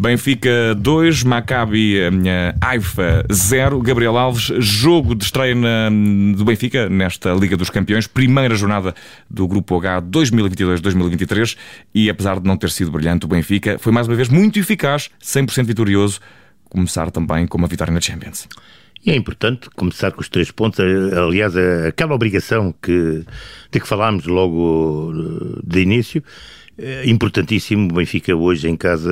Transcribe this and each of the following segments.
Benfica 2, Maccabi Haifa 0. Gabriel Alves, jogo de estreia na, do Benfica nesta Liga dos Campeões, primeira jornada do Grupo H 2022-2023 e apesar de não ter sido brilhante, o Benfica foi mais uma vez muito eficaz, 100% vitorioso, começar também com uma vitória na Champions. E é importante começar com os três pontos. Aliás, aquela obrigação que, de que falámos logo de início, é importantíssimo o Benfica hoje em casa,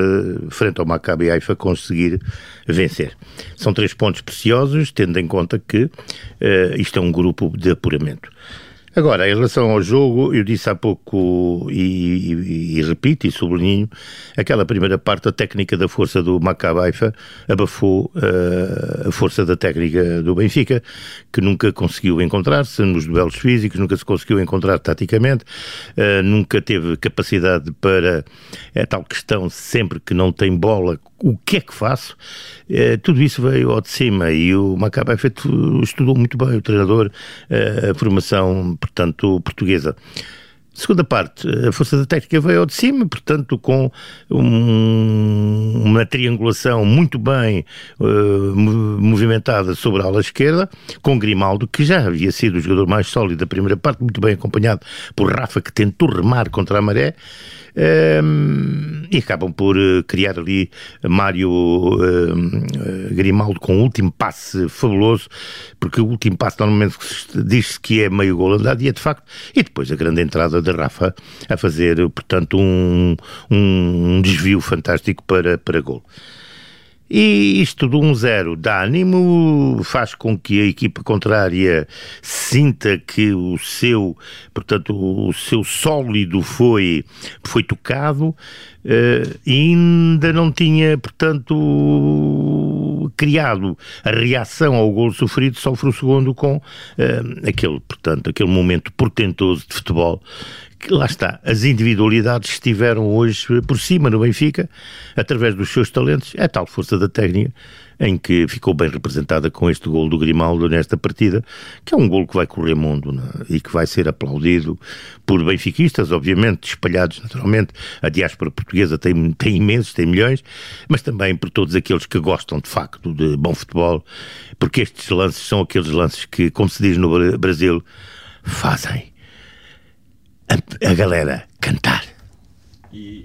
frente ao Maccabi Haifa, conseguir vencer. São três pontos preciosos, tendo em conta que uh, isto é um grupo de apuramento. Agora, em relação ao jogo, eu disse há pouco e, e, e repito e sublinho, aquela primeira parte, a técnica da força do Macabaifa abafou uh, a força da técnica do Benfica, que nunca conseguiu encontrar-se nos duelos físicos, nunca se conseguiu encontrar taticamente, uh, nunca teve capacidade para a tal questão, sempre que não tem bola, o que é que faço? Uh, tudo isso veio ao de cima e o Macabaifa estudou muito bem, o treinador, a formação portanto, portuguesa. Segunda parte, a força da técnica veio ao de cima, portanto, com um, uma triangulação muito bem uh, movimentada sobre a ala esquerda, com Grimaldo, que já havia sido o jogador mais sólido da primeira parte, muito bem acompanhado por Rafa, que tentou remar contra a maré. Um, e acabam por uh, criar ali Mário uh, Grimaldo com o último passe fabuloso, porque o último passe normalmente diz-se que é meio gol andado e é de facto, e depois a grande entrada de Rafa a fazer, portanto, um, um desvio fantástico para, para gol. E isto de um zero dá ânimo, faz com que a equipa contrária sinta que o seu, portanto, o seu sólido foi, foi tocado uh, e ainda não tinha, portanto, criado a reação ao gol sofrido, sofre o segundo com uh, aquele, portanto, aquele momento portentoso de futebol lá está, as individualidades estiveram hoje por cima no Benfica, através dos seus talentos, é tal força da técnica em que ficou bem representada com este gol do Grimaldo nesta partida, que é um gol que vai correr mundo né? e que vai ser aplaudido por benfiquistas, obviamente, espalhados naturalmente. A diáspora portuguesa tem, tem imensos, tem milhões, mas também por todos aqueles que gostam de facto de bom futebol, porque estes lances são aqueles lances que, como se diz no Brasil, fazem a, galera cantar. E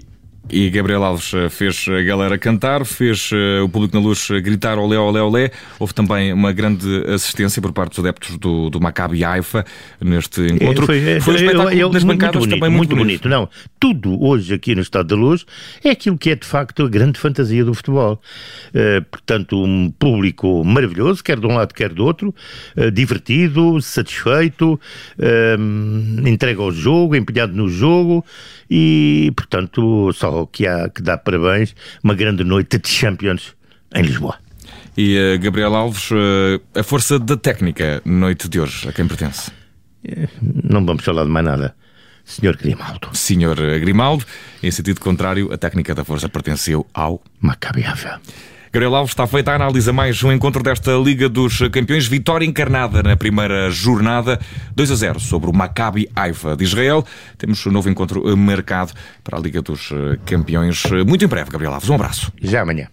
e Gabriel Alves eh, fez a galera cantar, fez eh, o público na luz gritar olé, olé, olé. Houve também uma grande assistência por parte dos adeptos do, do Maccabi Haifa neste encontro. Foi, foi um espetáculo eu, eu, nas bancadas muito bonito, também muito, muito bonito. bonito. Não, tudo hoje aqui no Estado da Luz é aquilo que é de facto a grande fantasia do futebol. Uh, portanto, um público maravilhoso, quer de um lado, quer do outro, uh, divertido, satisfeito, uh, entregue ao jogo, empenhado no jogo e, portanto, só que há que dar parabéns, uma grande noite de Champions em Lisboa. E uh, Gabriel Alves, uh, a força da técnica, noite de hoje, a quem pertence? Eh, não vamos falar de mais nada. Senhor Grimaldo. Senhor Grimaldo, em sentido contrário, a técnica da força pertenceu ao Maccabi Gabriel Alves, está feita a análise mais um encontro desta Liga dos Campeões. Vitória encarnada na primeira jornada, 2 a 0 sobre o Maccabi Haifa de Israel. Temos um novo encontro marcado para a Liga dos Campeões muito em breve, Gabriel Alves. Um abraço. Já amanhã.